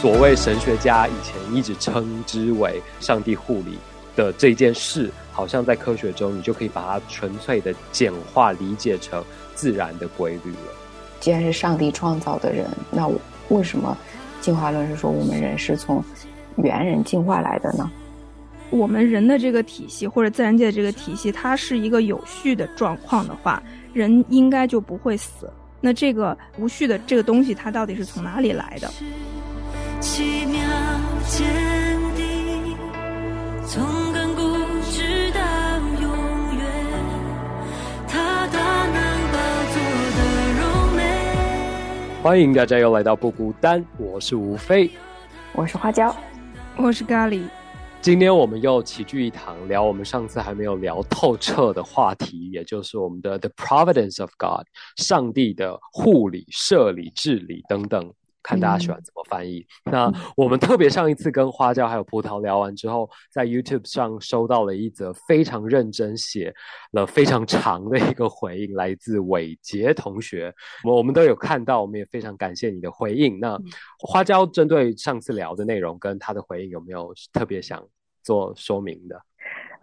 所谓神学家以前一直称之为上帝护理的这件事，好像在科学中，你就可以把它纯粹的简化理解成自然的规律了。既然是上帝创造的人，那为什么进化论是说我们人是从猿人进化来的呢？我们人的这个体系或者自然界的这个体系，它是一个有序的状况的话，人应该就不会死。那这个无序的这个东西，它到底是从哪里来的？奇妙坚定，从亘古直到永远，他大能宝座的荣美。欢迎大家又来到不孤单，我是吴飞，我是花椒，我是咖喱。今天我们又齐聚一堂，聊我们上次还没有聊透彻的话题，也就是我们的 The Providence of God，上帝的护理、设理、治理等等。看大家喜欢怎么翻译。那我们特别上一次跟花椒还有葡萄聊完之后，在 YouTube 上收到了一则非常认真写了非常长的一个回应，来自伟杰同学。我我们都有看到，我们也非常感谢你的回应。那花椒针对上次聊的内容跟他的回应，有没有特别想做说明的？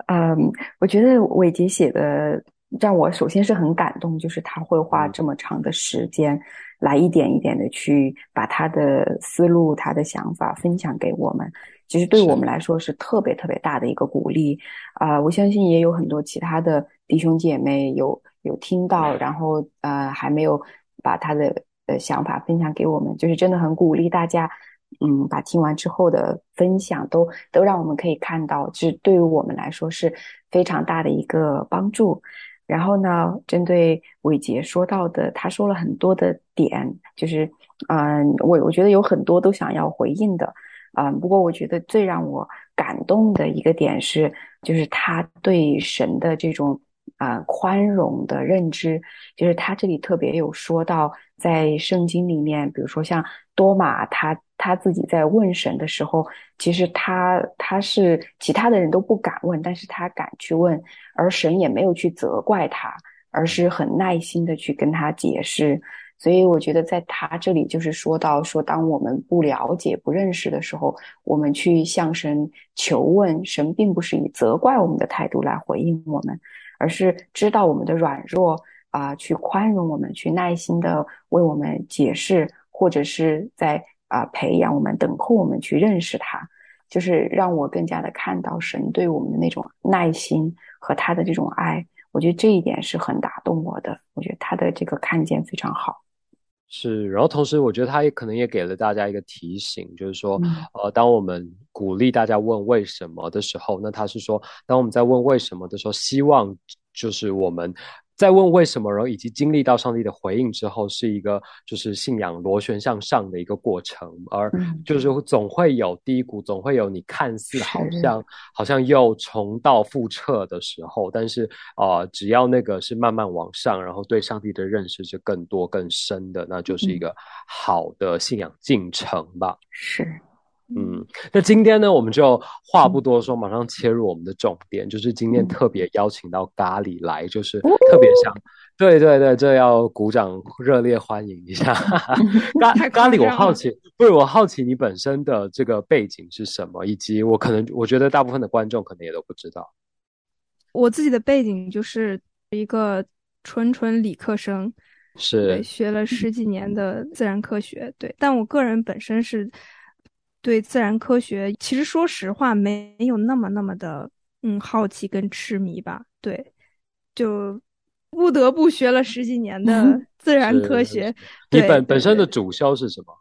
嗯，我觉得伟杰写的让我首先是很感动，就是他会花这么长的时间。来一点一点的去把他的思路、他的想法分享给我们，其实对我们来说是特别特别大的一个鼓励啊！我相信也有很多其他的弟兄姐妹有有听到，然后呃还没有把他的呃想法分享给我们，就是真的很鼓励大家，嗯，把听完之后的分享都都让我们可以看到，这对于我们来说是非常大的一个帮助。然后呢，针对伟杰说到的，他说了很多的点，就是，嗯，我我觉得有很多都想要回应的，嗯，不过我觉得最让我感动的一个点是，就是他对神的这种啊宽容的认知，就是他这里特别有说到，在圣经里面，比如说像多马他。他自己在问神的时候，其实他他是其他的人都不敢问，但是他敢去问，而神也没有去责怪他，而是很耐心的去跟他解释。所以我觉得在他这里就是说到说，当我们不了解、不认识的时候，我们去向神求问，神并不是以责怪我们的态度来回应我们，而是知道我们的软弱啊，去宽容我们，去耐心的为我们解释，或者是在。啊，培养我们，等候我们去认识他，就是让我更加的看到神对我们的那种耐心和他的这种爱。我觉得这一点是很打动我的。我觉得他的这个看见非常好。是，然后同时我觉得他也可能也给了大家一个提醒，就是说，呃，当我们鼓励大家问为什么的时候，那他是说，当我们在问为什么的时候，希望就是我们。在问为什么，然后以及经历到上帝的回应之后，是一个就是信仰螺旋向上的一个过程，而就是总会有低谷，总会有你看似好像好像又重蹈覆辙的时候，但是啊，只要那个是慢慢往上，然后对上帝的认识是更多更深的，那就是一个好的信仰进程吧。是。嗯，那今天呢，我们就话不多说，马上切入我们的重点，就是今天特别邀请到咖喱来，就是特别想，对对对，这要鼓掌热烈欢迎一下。咖咖喱，我好奇，不是我好奇你本身的这个背景是什么，以及我可能我觉得大部分的观众可能也都不知道。我自己的背景就是一个纯纯理科生，是学了十几年的自然科学，对，但我个人本身是。对自然科学，其实说实话，没有那么那么的，嗯，好奇跟痴迷吧。对，就不得不学了十几年的自然科学。你本本身的主修是什么？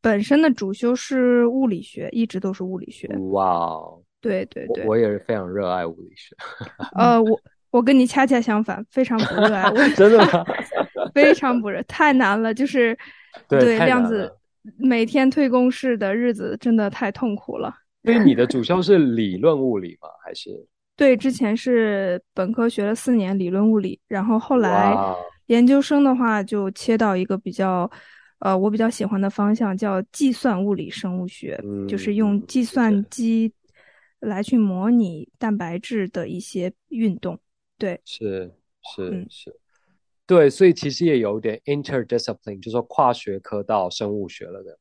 本身的主修是物理学，一直都是物理学。哇哦！对对对，我也是非常热爱物理学。呃，我我跟你恰恰相反，非常不热爱。真的吗？非常不热，太难了，就是对量子。每天退公式的日子真的太痛苦了。所以你的主修是理论物理吗？还是？对，之前是本科学了四年理论物理，然后后来研究生的话就切到一个比较，呃，我比较喜欢的方向叫计算物理生物学，就是用计算机来去模拟蛋白质的一些运动。对，是是是。对，所以其实也有点 interdiscipline，就是说跨学科到生物学了的。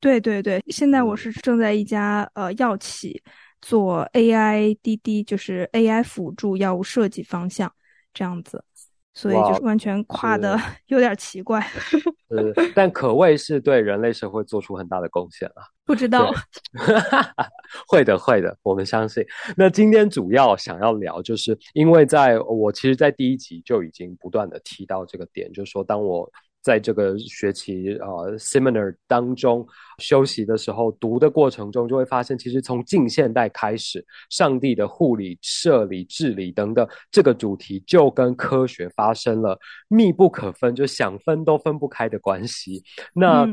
对对对，现在我是正在一家呃药企做 AI DD，就是 AI 辅助药物设计方向这样子。所以就是完全跨的 有点奇怪，呃，但可谓是对人类社会做出很大的贡献了。不知道，会的，会的，我们相信。那今天主要想要聊，就是因为在我其实，在第一集就已经不断的提到这个点，就是说，当我。在这个学期呃 seminar 当中休息的时候，读的过程中就会发现，其实从近现代开始，上帝的护理、设理、治理等等这个主题，就跟科学发生了密不可分，就想分都分不开的关系。那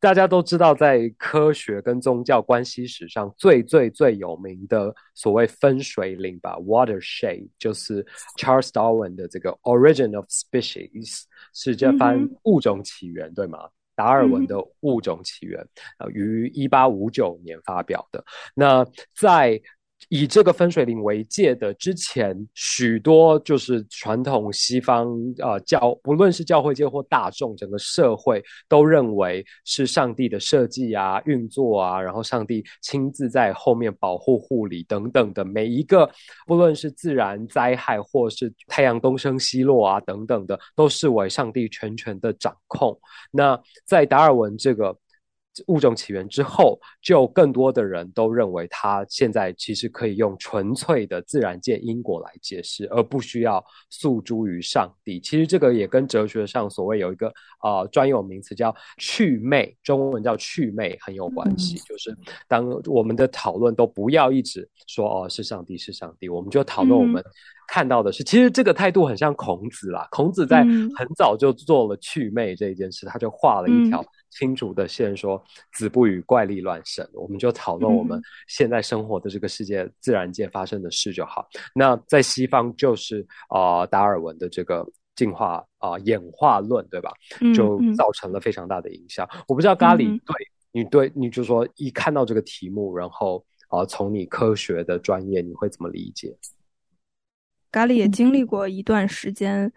大家都知道，在科学跟宗教关系史上最最最有名的所谓分水岭吧，watershed，就是 Charles Darwin 的这个 Origin of Species。是这番物种起源，对吗？达尔文的物种起源，呃，于一八五九年发表的。那在以这个分水岭为界的之前，许多就是传统西方啊教，不论是教会界或大众，整个社会都认为是上帝的设计啊、运作啊，然后上帝亲自在后面保护、护理等等的每一个，不论是自然灾害或是太阳东升西落啊等等的，都视为上帝全权的掌控。那在达尔文这个。物种起源之后，就更多的人都认为，它现在其实可以用纯粹的自然界因果来解释，而不需要诉诸于上帝。其实这个也跟哲学上所谓有一个啊专有名词叫祛魅，中文叫祛魅很有关系。就是当我们的讨论都不要一直说哦是上帝是上帝，我们就讨论我们看到的是，其实这个态度很像孔子啦。孔子在很早就做了祛魅这一件事，他就画了一条。清楚的线说，子不语怪力乱神，我们就讨论我们现在生活的这个世界自然界发生的事就好。那在西方就是啊，达尔文的这个进化啊演化论，对吧？就造成了非常大的影响。我不知道咖喱对你对你就说一看到这个题目，然后啊从你科学的专业你会怎么理解？咖喱也经历过一段时间。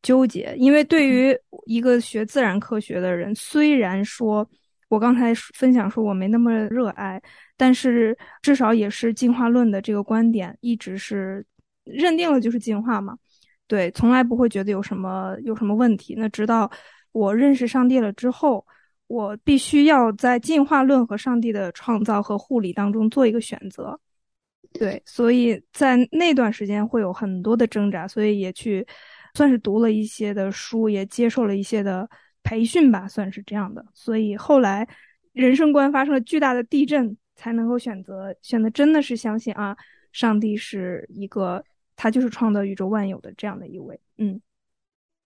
纠结，因为对于一个学自然科学的人，虽然说我刚才分享说我没那么热爱，但是至少也是进化论的这个观点一直是认定了就是进化嘛，对，从来不会觉得有什么有什么问题。那直到我认识上帝了之后，我必须要在进化论和上帝的创造和护理当中做一个选择，对，所以在那段时间会有很多的挣扎，所以也去。算是读了一些的书，也接受了一些的培训吧，算是这样的。所以后来人生观发生了巨大的地震，才能够选择选择真的是相信啊，上帝是一个，他就是创造宇宙万有的这样的一位。嗯，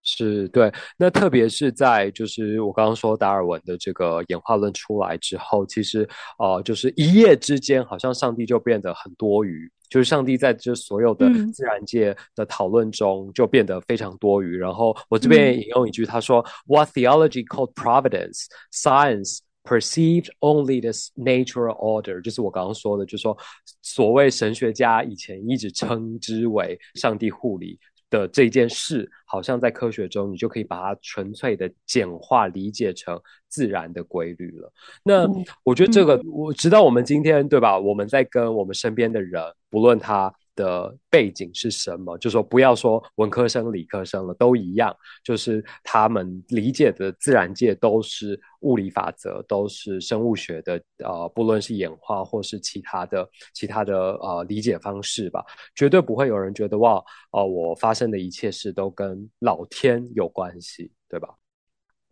是对。那特别是在就是我刚刚说达尔文的这个演化论出来之后，其实呃，就是一夜之间，好像上帝就变得很多余。就是上帝在这所有的自然界的讨论中就变得非常多余。然后我这边引用一句，他说：“What theology called providence, science perceived only this natural order。”就是我刚刚说的，就是说所谓神学家以前一直称之为上帝护理的这件事，好像在科学中你就可以把它纯粹的简化理解成自然的规律了。那我觉得这个，我直到我们今天，对吧？我们在跟我们身边的人。不论他的背景是什么，就说不要说文科生、理科生了，都一样，就是他们理解的自然界都是物理法则，都是生物学的，呃，不论是演化或是其他的、其他的呃理解方式吧，绝对不会有人觉得哇，呃，我发生的一切事都跟老天有关系，对吧？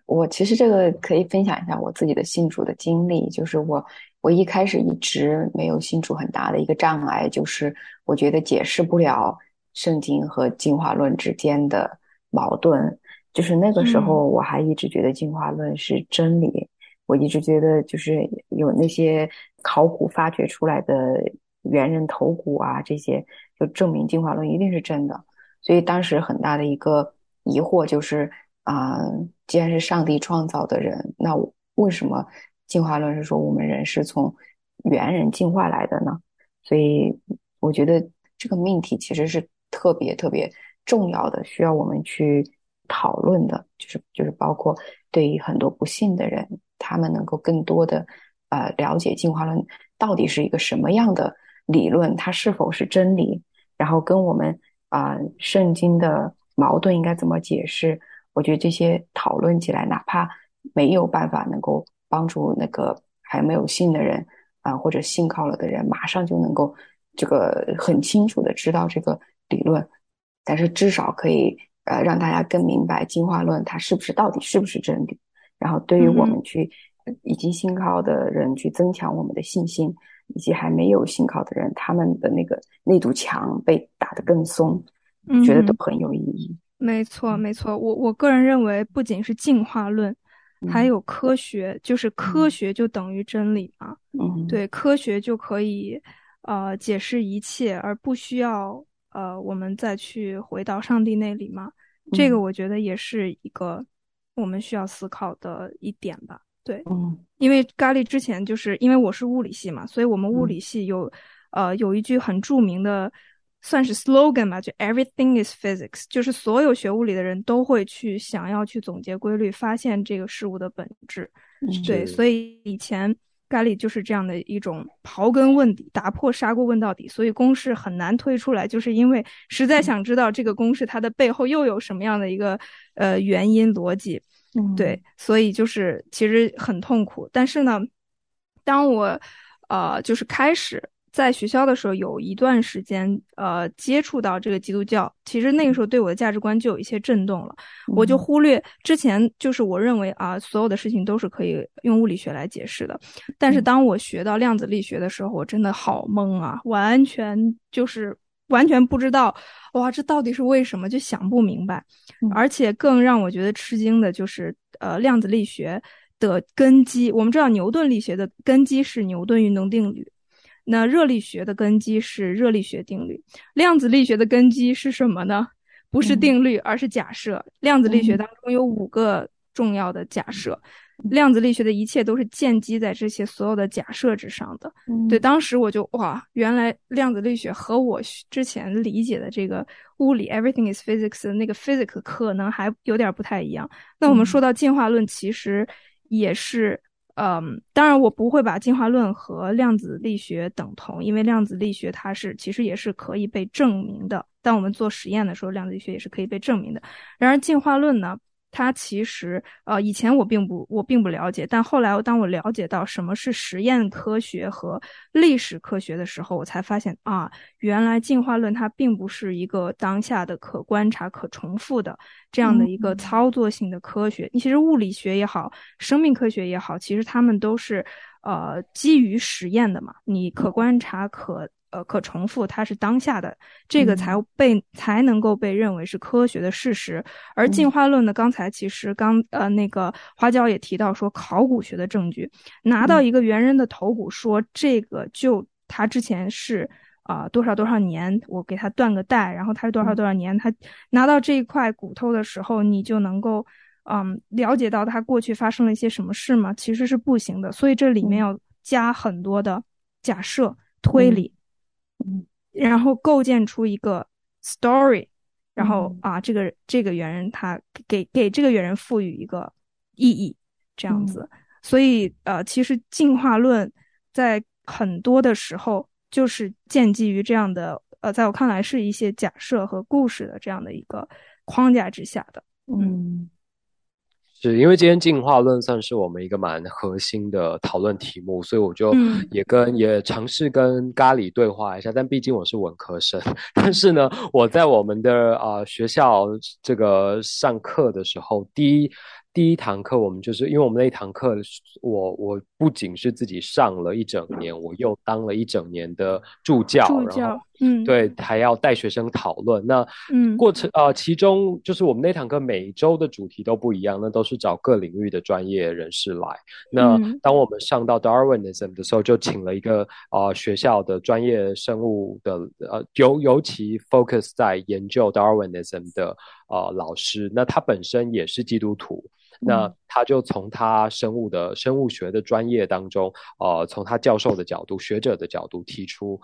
我其实这个可以分享一下我自己的信主的经历，就是我。我一开始一直没有信主很大的一个障碍，就是我觉得解释不了圣经和进化论之间的矛盾。就是那个时候，我还一直觉得进化论是真理。我一直觉得，就是有那些考古发掘出来的猿人头骨啊，这些就证明进化论一定是真的。所以当时很大的一个疑惑就是，啊，既然是上帝创造的人，那为什么？进化论是说我们人是从猿人进化来的呢，所以我觉得这个命题其实是特别特别重要的，需要我们去讨论的，就是就是包括对于很多不信的人，他们能够更多的呃了解进化论到底是一个什么样的理论，它是否是真理，然后跟我们啊圣经的矛盾应该怎么解释？我觉得这些讨论起来，哪怕没有办法能够帮助那个还没有信的人啊，或者信靠了的人，马上就能够这个很清楚的知道这个理论，但是至少可以呃让大家更明白进化论它是不是到底是不是真理，然后对于我们去已经信靠的人去增强我们的信心，以及还没有信靠的人，他们的那个那堵墙被打得更松，觉得都很有意义。没错，没错。我我个人认为，不仅是进化论，还有科学，就是科学就等于真理嘛。嗯，对，科学就可以呃解释一切，而不需要呃我们再去回到上帝那里嘛。这个我觉得也是一个我们需要思考的一点吧。对，嗯，因为咖喱之前就是因为我是物理系嘛，所以我们物理系有呃有一句很著名的。算是 slogan 吧，就 everything is physics，就是所有学物理的人都会去想要去总结规律，发现这个事物的本质。对，所以以前咖喱就是这样的一种刨根问底，打破砂锅问到底。所以公式很难推出来，就是因为实在想知道这个公式它的背后又有什么样的一个呃原因逻辑。对，所以就是其实很痛苦。但是呢，当我呃就是开始。在学校的时候，有一段时间，呃，接触到这个基督教，其实那个时候对我的价值观就有一些震动了。我就忽略之前，就是我认为啊，所有的事情都是可以用物理学来解释的。但是当我学到量子力学的时候，我真的好懵啊，完全就是完全不知道，哇，这到底是为什么，就想不明白。而且更让我觉得吃惊的就是，呃，量子力学的根基，我们知道牛顿力学的根基是牛顿运动定律。那热力学的根基是热力学定律，量子力学的根基是什么呢？不是定律，而是假设。量子力学当中有五个重要的假设，量子力学的一切都是建基在这些所有的假设之上的。对，当时我就哇，原来量子力学和我之前理解的这个物理 everything is physics 的那个 physics 可能还有点不太一样。那我们说到进化论，其实也是。嗯，当然，我不会把进化论和量子力学等同，因为量子力学它是其实也是可以被证明的。当我们做实验的时候，量子力学也是可以被证明的。然而，进化论呢？它其实，呃，以前我并不我并不了解，但后来当我了解到什么是实验科学和历史科学的时候，我才发现啊，原来进化论它并不是一个当下的可观察、可重复的这样的一个操作性的科学。其实物理学也好，生命科学也好，其实他们都是呃基于实验的嘛，你可观察、可。呃，可重复，它是当下的，这个才被才能够被认为是科学的事实。而进化论呢，刚才其实刚呃那个花椒也提到说，考古学的证据，拿到一个猿人的头骨，说这个就他之前是啊多少多少年，我给他断个代，然后他是多少多少年，他拿到这一块骨头的时候，你就能够嗯了解到他过去发生了一些什么事吗？其实是不行的，所以这里面要加很多的假设推理。嗯，然后构建出一个 story，然后啊，这个这个猿人他给给这个猿人赋予一个意义，这样子。所以呃，其实进化论在很多的时候就是建基于这样的呃，在我看来是一些假设和故事的这样的一个框架之下的。嗯。是因为今天进化论算是我们一个蛮核心的讨论题目，所以我就也跟也尝试跟咖喱对话一下。但毕竟我是文科生，但是呢，我在我们的啊学校这个上课的时候，第一。第一堂课，我们就是因为我们那一堂课，我我不仅是自己上了一整年，我又当了一整年的助教，然后嗯，对，还要带学生讨论。那嗯，过程呃，其中就是我们那堂课每周的主题都不一样，那都是找各领域的专业人士来。那当我们上到 Darwinism 的时候，就请了一个啊学校的专业生物的呃尤尤其 focus 在研究 Darwinism 的呃老师，那他本身也是基督徒。那他就从他生物的生物学的专业当中，呃，从他教授的角度、学者的角度提出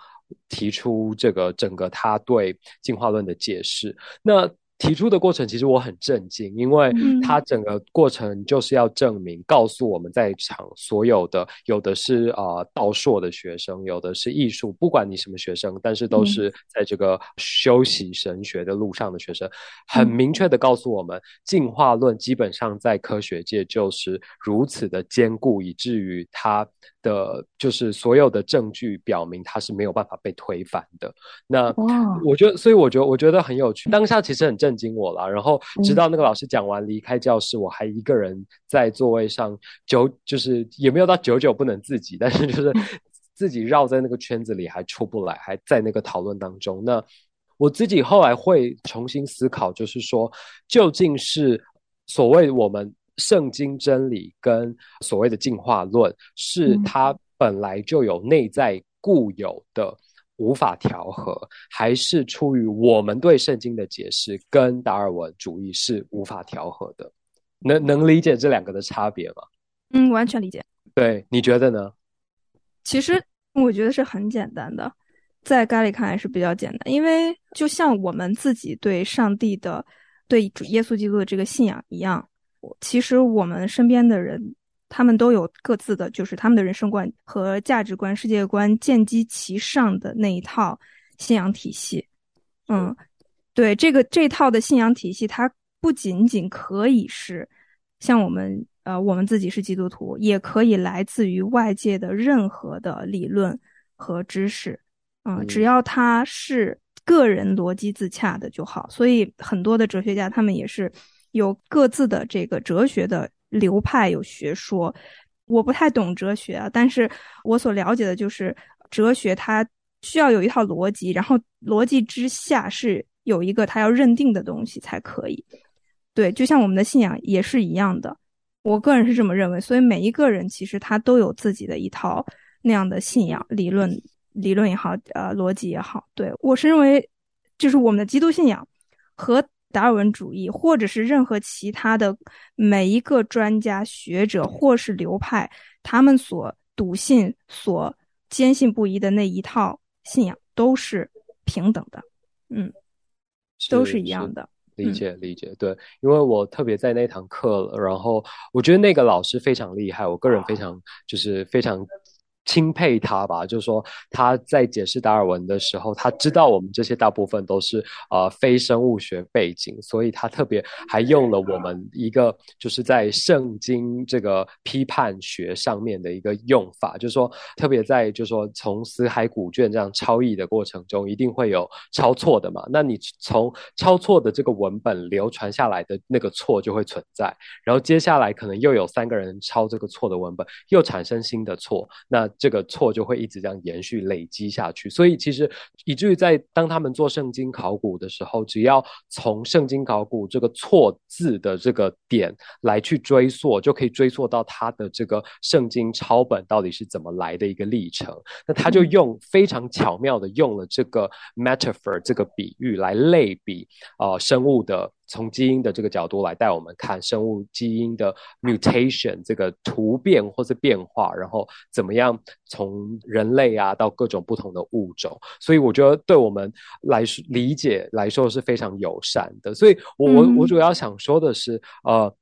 提出这个整个他对进化论的解释。那提出的过程其实我很震惊，因为他整个过程就是要证明，告诉我们在场所有的，有的是啊道硕的学生，有的是艺术，不管你什么学生，但是都是在这个修习神学的路上的学生，很明确的告诉我们，进化论基本上在科学界就是如此的坚固，以至于它的就是所有的证据表明它是没有办法被推翻的。那我觉得，所以我觉得我觉得很有趣，当下其实很。震惊我了，然后直到那个老师讲完离开教室，我还一个人在座位上久，就是也没有到久久不能自己，但是就是自己绕在那个圈子里还出不来，还在那个讨论当中。那我自己后来会重新思考，就是说，究竟是所谓我们圣经真理跟所谓的进化论，是它本来就有内在固有的。无法调和，还是出于我们对圣经的解释跟达尔文主义是无法调和的？能能理解这两个的差别吗？嗯，完全理解。对，你觉得呢？其实我觉得是很简单的，在咖喱看来是比较简单，因为就像我们自己对上帝的、对主耶稣基督的这个信仰一样，其实我们身边的人。他们都有各自的，就是他们的人生观和价值观、世界观建基其上的那一套信仰体系。嗯，对，这个这套的信仰体系，它不仅仅可以是像我们呃，我们自己是基督徒，也可以来自于外界的任何的理论和知识。嗯，只要它是个人逻辑自洽的就好。所以很多的哲学家他们也是有各自的这个哲学的。流派有学说，我不太懂哲学啊，但是我所了解的就是哲学，它需要有一套逻辑，然后逻辑之下是有一个他要认定的东西才可以。对，就像我们的信仰也是一样的，我个人是这么认为。所以每一个人其实他都有自己的一套那样的信仰理论，理论也好，呃，逻辑也好。对我是认为，就是我们的基督信仰和。达尔文主义，或者是任何其他的每一个专家学者或是流派，他们所笃信、所坚信不疑的那一套信仰，都是平等的，嗯，都是一样的。理解，理解，对，因为我特别在那堂课，然后我觉得那个老师非常厉害，我个人非常就是非常。钦佩他吧，就是说他在解释达尔文的时候，他知道我们这些大部分都是呃非生物学背景，所以他特别还用了我们一个就是在圣经这个批判学上面的一个用法，就是说特别在就是说从死海古卷这样抄译的过程中，一定会有抄错的嘛。那你从抄错的这个文本流传下来的那个错就会存在，然后接下来可能又有三个人抄这个错的文本，又产生新的错，那。这个错就会一直这样延续累积下去，所以其实以至于在当他们做圣经考古的时候，只要从圣经考古这个错字的这个点来去追溯，就可以追溯到他的这个圣经抄本到底是怎么来的一个历程。那他就用非常巧妙的用了这个 metaphor 这个比喻来类比啊生物的。从基因的这个角度来带我们看生物基因的 mutation 这个突变或是变化，然后怎么样从人类啊到各种不同的物种，所以我觉得对我们来说理解来说是非常友善的。所以我我我主要想说的是，呃，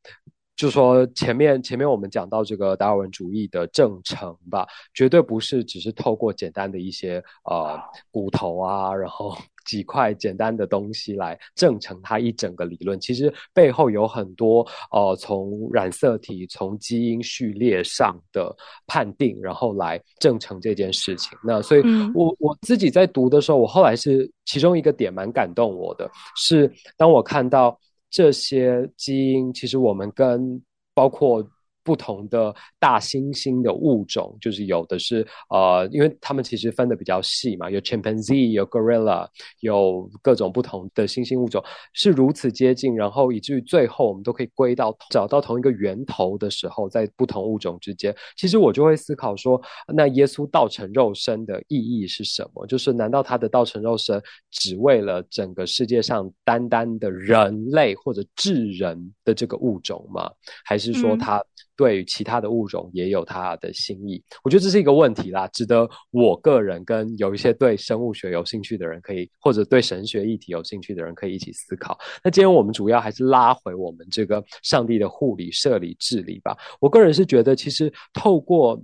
就说前面前面我们讲到这个达尔文主义的正程吧，绝对不是只是透过简单的一些呃骨头啊，然后。几块简单的东西来证成它一整个理论，其实背后有很多呃，从染色体、从基因序列上的判定，然后来证成这件事情。那所以，我我自己在读的时候，我后来是其中一个点蛮感动我的，是当我看到这些基因，其实我们跟包括。不同的大猩猩的物种，就是有的是呃，因为他们其实分的比较细嘛，有 chimpanzee，有 gorilla，有各种不同的猩猩物种是如此接近，然后以至于最后我们都可以归到找到同一个源头的时候，在不同物种之间，其实我就会思考说，那耶稣道成肉身的意义是什么？就是难道他的道成肉身只为了整个世界上单单的人类或者智人的这个物种吗？还是说他？对其他的物种也有它的心意。我觉得这是一个问题啦，值得我个人跟有一些对生物学有兴趣的人可以，或者对神学议题有兴趣的人可以一起思考。那今天我们主要还是拉回我们这个上帝的护理、设理、治理吧。我个人是觉得，其实透过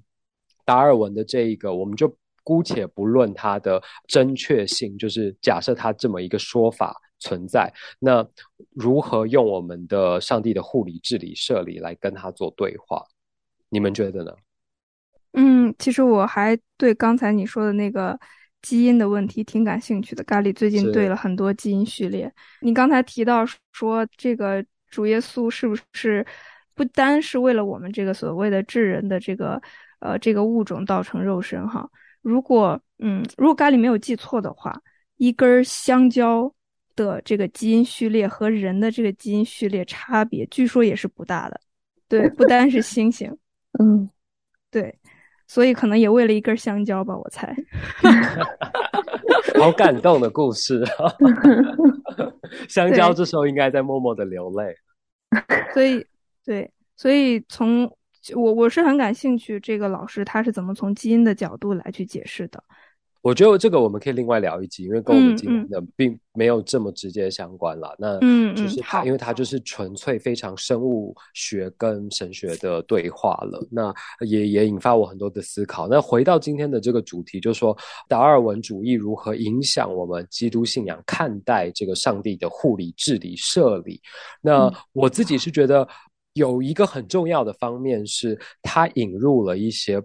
达尔文的这一个，我们就姑且不论它的正确性，就是假设它这么一个说法。存在那如何用我们的上帝的护理、治理、设立来跟他做对话？你们觉得呢？嗯，其实我还对刚才你说的那个基因的问题挺感兴趣的。咖喱最近对了很多基因序列。你刚才提到说，这个主耶稣是不是不单是为了我们这个所谓的智人的这个呃这个物种造成肉身？哈，如果嗯，如果咖喱没有记错的话，一根香蕉。的这个基因序列和人的这个基因序列差别，据说也是不大的。对，不单是猩猩，嗯，对，所以可能也为了一根香蕉吧，我猜。好感动的故事啊！香蕉这时候应该在默默的流泪。所以，对，所以从我我是很感兴趣，这个老师他是怎么从基因的角度来去解释的。我觉得这个我们可以另外聊一集，因为跟我们今天的并没有这么直接相关了。那就是它，因为它就是纯粹非常生物学跟神学的对话了。那也也引发我很多的思考。那回到今天的这个主题，就是说达尔文主义如何影响我们基督信仰看待这个上帝的护理、治理、设理。那我自己是觉得有一个很重要的方面是，它引入了一些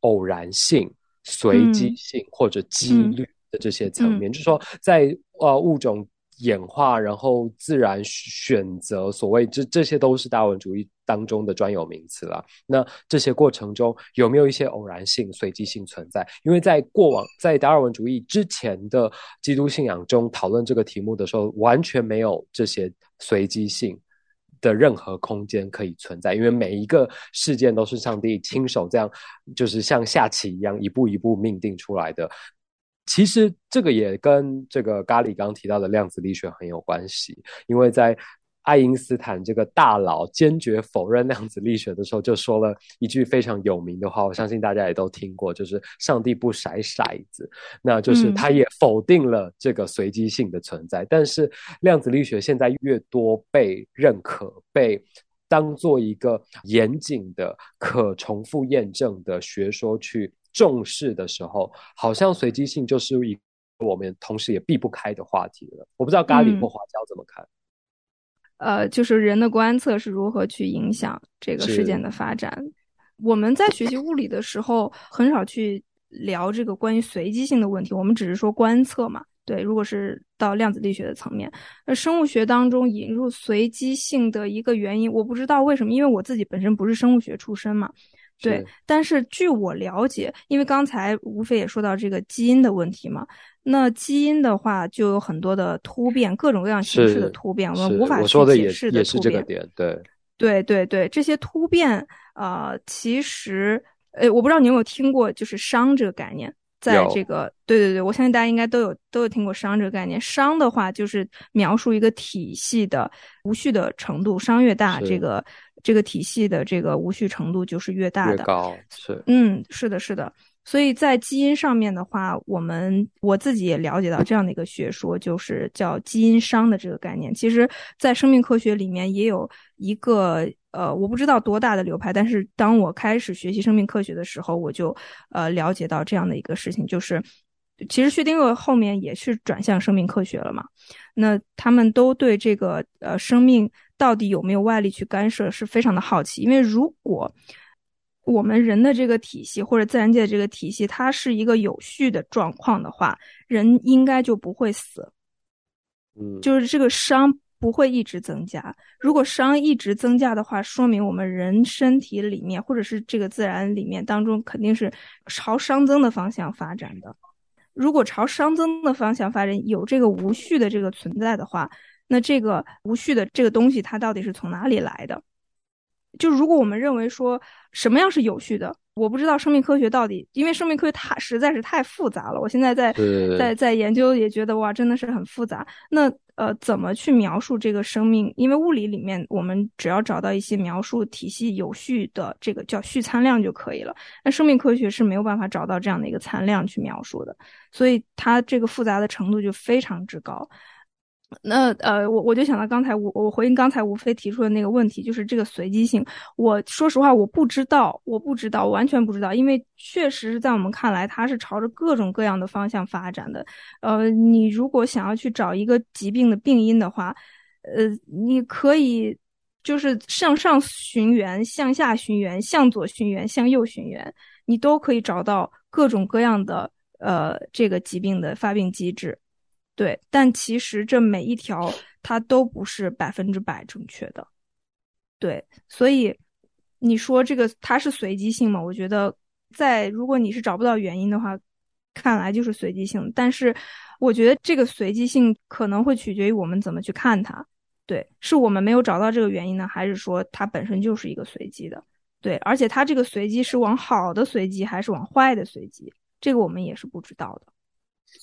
偶然性。随机性或者几率的这些层面，就是说，在呃物种演化，然后自然选择，所谓这这些都是达尔文主义当中的专有名词了。那这些过程中有没有一些偶然性、随机性存在？因为在过往在达尔文主义之前的基督信仰中讨论这个题目的时候，完全没有这些随机性。的任何空间可以存在，因为每一个事件都是上帝亲手这样，就是像下棋一样一步一步命定出来的。其实这个也跟这个咖喱刚提到的量子力学很有关系，因为在。爱因斯坦这个大佬坚决否认量子力学的时候，就说了一句非常有名的话，我相信大家也都听过，就是“上帝不甩骰子”，那就是他也否定了这个随机性的存在。但是量子力学现在越多被认可，被当做一个严谨的、可重复验证的学说去重视的时候，好像随机性就是一我们同时也避不开的话题了。我不知道咖喱或花椒怎么看。呃，就是人的观测是如何去影响这个事件的发展。我们在学习物理的时候，很少去聊这个关于随机性的问题，我们只是说观测嘛。对，如果是到量子力学的层面，那生物学当中引入随机性的一个原因，我不知道为什么，因为我自己本身不是生物学出身嘛。对，但是据我了解，因为刚才吴非也说到这个基因的问题嘛。那基因的话，就有很多的突变，各种各样形式的突变，我们无法去解释的突变。对，对对对，这些突变啊，其实，呃，我不知道你有没有听过，就是熵这个概念，在这个，对对对，我相信大家应该都有都有听过熵这个概念。熵的话，就是描述一个体系的无序的程度，熵越大，这个这个体系的这个无序程度就是越大的。高是，嗯，是的，是的。所以在基因上面的话，我们我自己也了解到这样的一个学说，就是叫基因商的这个概念。其实，在生命科学里面也有一个呃，我不知道多大的流派，但是当我开始学习生命科学的时候，我就呃了解到这样的一个事情，就是其实薛定谔后面也是转向生命科学了嘛。那他们都对这个呃生命到底有没有外力去干涉是非常的好奇，因为如果我们人的这个体系或者自然界的这个体系，它是一个有序的状况的话，人应该就不会死。嗯，就是这个熵不会一直增加。如果熵一直增加的话，说明我们人身体里面或者是这个自然里面当中肯定是朝熵增的方向发展的。如果朝熵增的方向发展，有这个无序的这个存在的话，那这个无序的这个东西它到底是从哪里来的？就如果我们认为说什么样是有序的，我不知道生命科学到底，因为生命科学它实在是太复杂了。我现在在在在研究，也觉得哇，真的是很复杂。那呃，怎么去描述这个生命？因为物理里面，我们只要找到一些描述体系有序的这个叫序参量就可以了。那生命科学是没有办法找到这样的一个参量去描述的，所以它这个复杂的程度就非常之高。那呃，我我就想到刚才我我回应刚才吴飞提出的那个问题，就是这个随机性。我说实话，我不知道，我不知道，完全不知道，因为确实是在我们看来，它是朝着各种各样的方向发展的。呃，你如果想要去找一个疾病的病因的话，呃，你可以就是向上寻源，向下寻源，向左寻源，向右寻源，你都可以找到各种各样的呃这个疾病的发病机制。对，但其实这每一条它都不是百分之百正确的，对，所以你说这个它是随机性吗？我觉得在如果你是找不到原因的话，看来就是随机性。但是我觉得这个随机性可能会取决于我们怎么去看它，对，是我们没有找到这个原因呢，还是说它本身就是一个随机的？对，而且它这个随机是往好的随机还是往坏的随机？这个我们也是不知道的。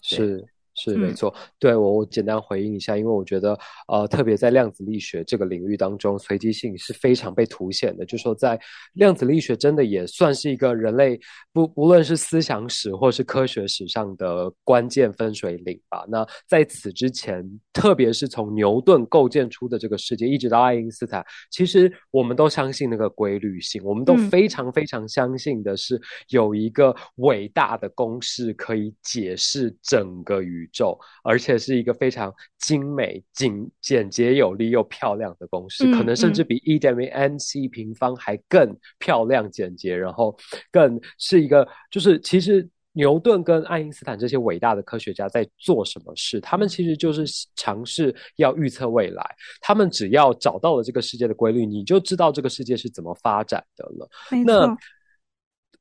是。是没错，对我我简单回应一下，因为我觉得呃，特别在量子力学这个领域当中，随机性是非常被凸显的。就说在量子力学真的也算是一个人类不不论是思想史或是科学史上的关键分水岭吧。那在此之前，特别是从牛顿构建出的这个世界，一直到爱因斯坦，其实我们都相信那个规律性，我们都非常非常相信的是有一个伟大的公式可以解释整个宇。宇宙，而且是一个非常精美、简简洁有力又漂亮的公式，可能甚至比 E 等于 mc 平方还更漂亮、简洁，然后更是一个，就是其实牛顿跟爱因斯坦这些伟大的科学家在做什么事？他们其实就是尝试要预测未来。他们只要找到了这个世界的规律，你就知道这个世界是怎么发展的了。那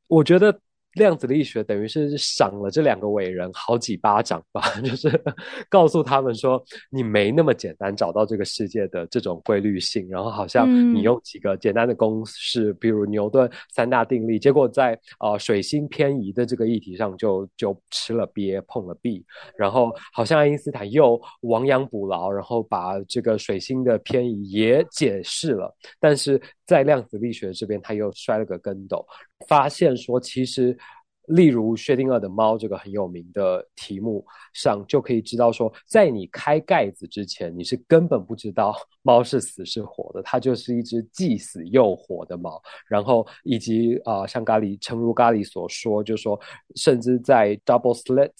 我觉得。量子力学等于是赏了这两个伟人好几巴掌吧，就是告诉他们说，你没那么简单找到这个世界的这种规律性，然后好像你用几个简单的公式，比如牛顿三大定律，结果在呃水星偏移的这个议题上就就吃了鳖碰了壁，然后好像爱因斯坦又亡羊补牢，然后把这个水星的偏移也解释了，但是在量子力学这边他又摔了个跟斗。发现说，其实，例如薛定谔的猫这个很有名的题目上，就可以知道说，在你开盖子之前，你是根本不知道猫是死是活的，它就是一只既死又活的猫。然后以及啊，像咖喱，诚如咖喱所说，就说，甚至在 double slit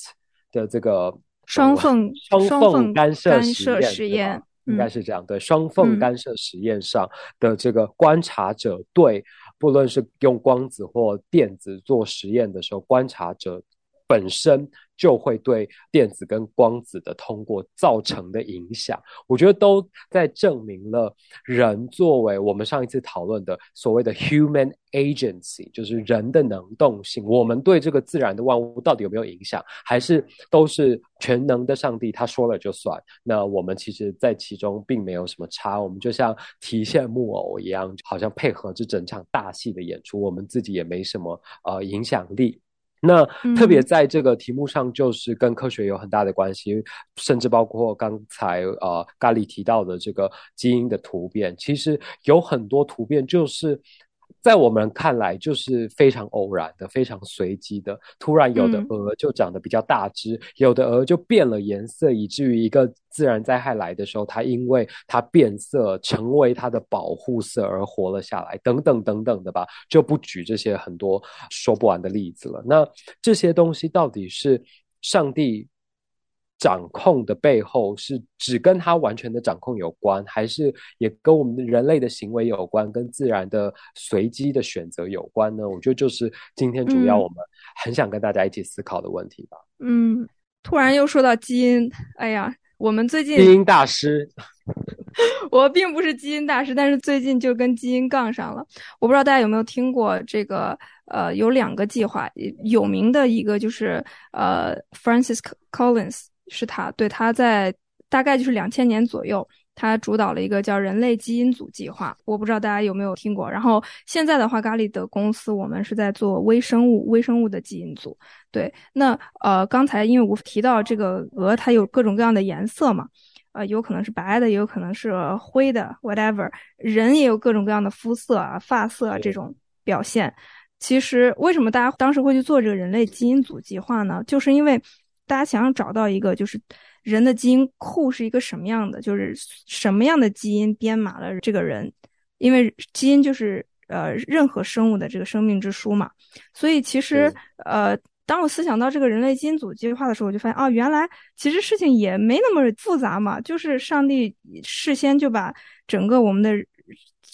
的这个双缝双缝干涉实验，应该是这样对双缝干涉实验上的这个观察者对。不论是用光子或电子做实验的时候，观察者本身就会对电子跟光子的通过造成的影响，我觉得都在证明了人作为我们上一次讨论的所谓的 human agency，就是人的能动性，我们对这个自然的万物到底有没有影响，还是都是全能的上帝他说了就算？那我们其实在其中并没有什么差，我们就像提线木偶一样，好像配合这整场大戏的演出，我们自己也没什么呃影响力。那特别在这个题目上，就是跟科学有很大的关系，甚至包括刚才呃咖喱提到的这个基因的突变，其实有很多突变就是。在我们看来，就是非常偶然的、非常随机的。突然，有的鹅就长得比较大只，有的鹅就变了颜色，以至于一个自然灾害来的时候，它因为它变色成为它的保护色而活了下来，等等等等的吧，就不举这些很多说不完的例子了。那这些东西到底是上帝？掌控的背后是只跟他完全的掌控有关，还是也跟我们人类的行为有关，跟自然的随机的选择有关呢？我觉得就是今天主要我们很想跟大家一起思考的问题吧。嗯，突然又说到基因，哎呀，我们最近基因大师，我并不是基因大师，但是最近就跟基因杠上了。我不知道大家有没有听过这个？呃，有两个计划，有名的一个就是呃，Francis Collins。是他，对他在大概就是两千年左右，他主导了一个叫人类基因组计划，我不知道大家有没有听过。然后现在的话，咖喱的公司我们是在做微生物，微生物的基因组。对，那呃，刚才因为我提到这个鹅，它有各种各样的颜色嘛，呃，有可能是白的，也有可能是灰的，whatever。人也有各种各样的肤色啊、发色啊这种表现。其实，为什么大家当时会去做这个人类基因组计划呢？就是因为大家想要找到一个，就是人的基因库是一个什么样的，就是什么样的基因编码了这个人。因为基因就是呃任何生物的这个生命之书嘛。所以其实呃。当我思想到这个人类基因组计划的时候，我就发现哦，原来其实事情也没那么复杂嘛，就是上帝事先就把整个我们的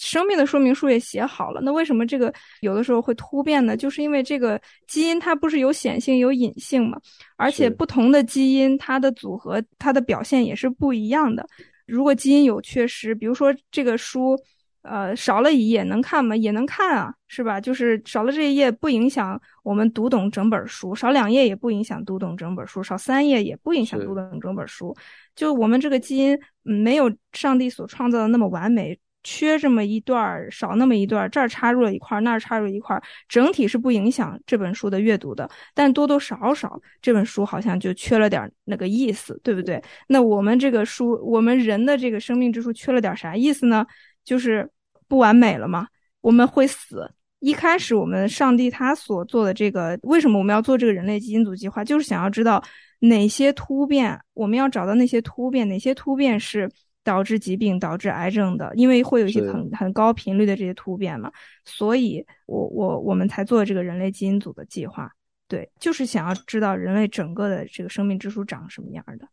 生命的说明书也写好了。那为什么这个有的时候会突变呢？就是因为这个基因它不是有显性有隐性嘛，而且不同的基因它的组合它的表现也是不一样的。如果基因有缺失，比如说这个书。呃，少了一页能看吗？也能看啊，是吧？就是少了这一页不影响我们读懂整本书，少两页也不影响读懂整本书，少三页也不影响读懂整本书。就我们这个基因没有上帝所创造的那么完美，缺这么一段儿少那么一段儿这儿插入了一块儿那儿插入一块儿整体是不影响这本书的阅读的。但多多少少这本书好像就缺了点那个意思，对不对？那我们这个书，我们人的这个生命之书缺了点啥意思呢？就是不完美了吗？我们会死。一开始，我们上帝他所做的这个，为什么我们要做这个人类基因组计划？就是想要知道哪些突变，我们要找到那些突变，哪些突变是导致疾病、导致癌症的，因为会有一些很很高频率的这些突变嘛。所以，我我我们才做这个人类基因组的计划。对，就是想要知道人类整个的这个生命之书长什么样的。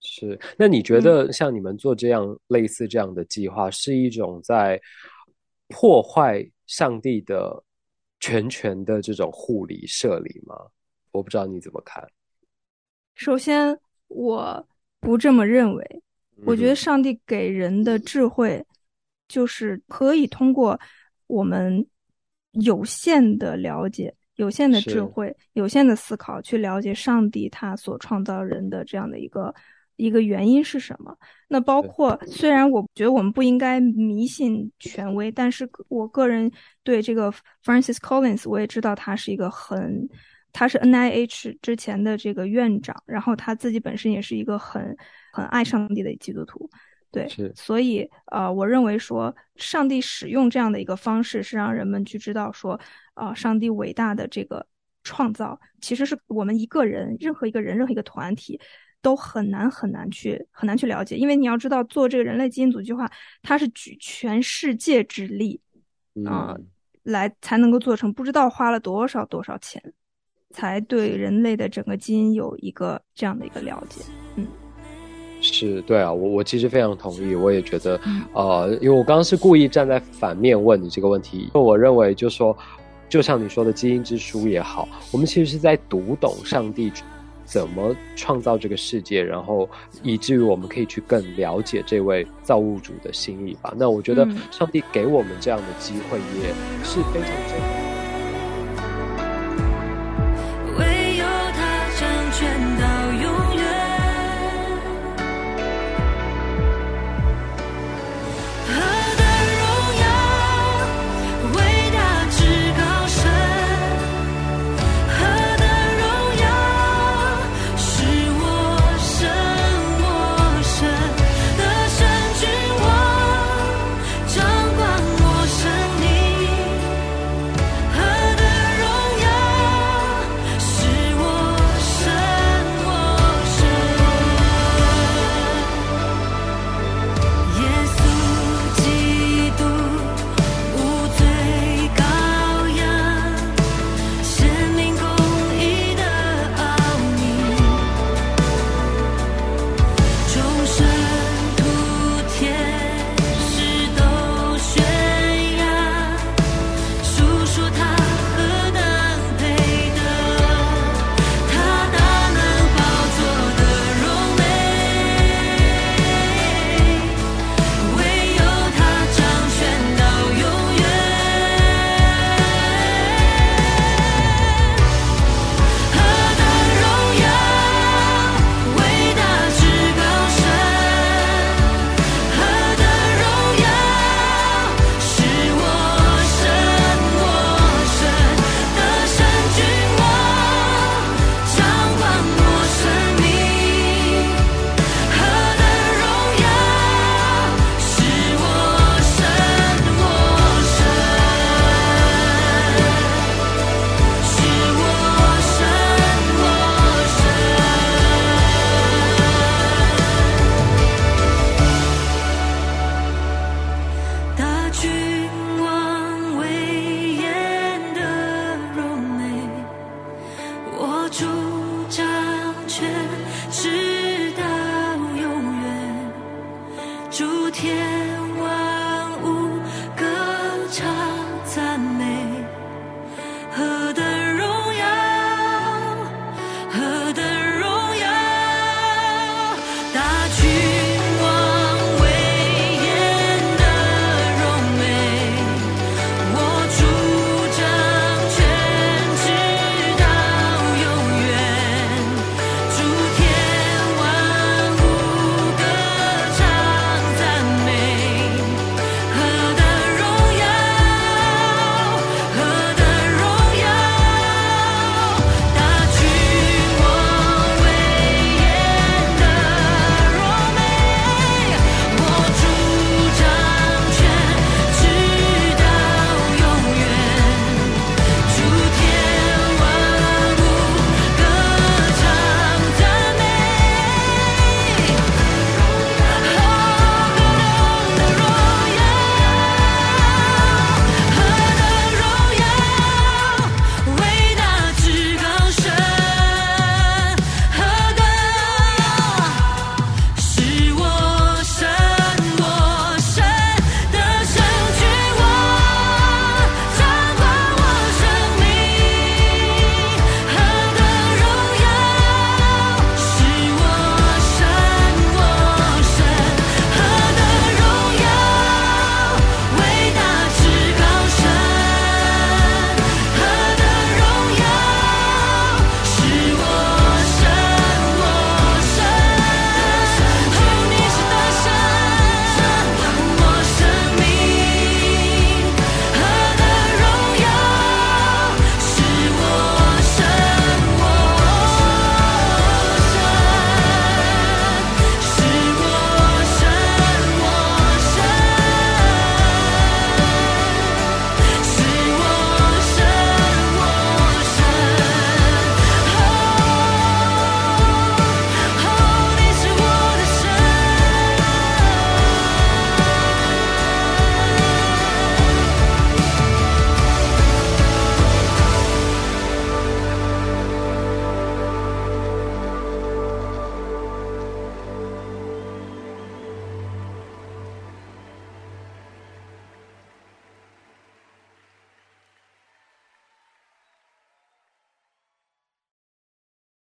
是，那你觉得像你们做这样类似这样的计划，是一种在破坏上帝的全权的这种护理设理吗？我不知道你怎么看。首先，我不这么认为。我觉得上帝给人的智慧，就是可以通过我们有限的了解、有限的智慧、有限的思考，去了解上帝他所创造人的这样的一个。一个原因是什么？那包括虽然我觉得我们不应该迷信权威，但是我个人对这个 Francis Collins，我也知道他是一个很，他是 NIH 之前的这个院长，然后他自己本身也是一个很很爱上帝的基督徒，对，所以呃，我认为说上帝使用这样的一个方式，是让人们去知道说，啊，上帝伟大的这个创造，其实是我们一个人，任何一个人，任何一个团体。都很难很难去很难去了解，因为你要知道，做这个人类基因组计划，它是举全世界之力啊，来才能够做成，不知道花了多少多少钱，才对人类的整个基因有一个这样的一个了解。嗯，是对啊，我我其实非常同意，我也觉得，呃，因为我刚刚是故意站在反面问你这个问题，因为我认为，就说，就像你说的基因之书也好，我们其实是在读懂上帝。怎么创造这个世界，然后以至于我们可以去更了解这位造物主的心意吧？那我觉得上帝给我们这样的机会也是非常珍贵。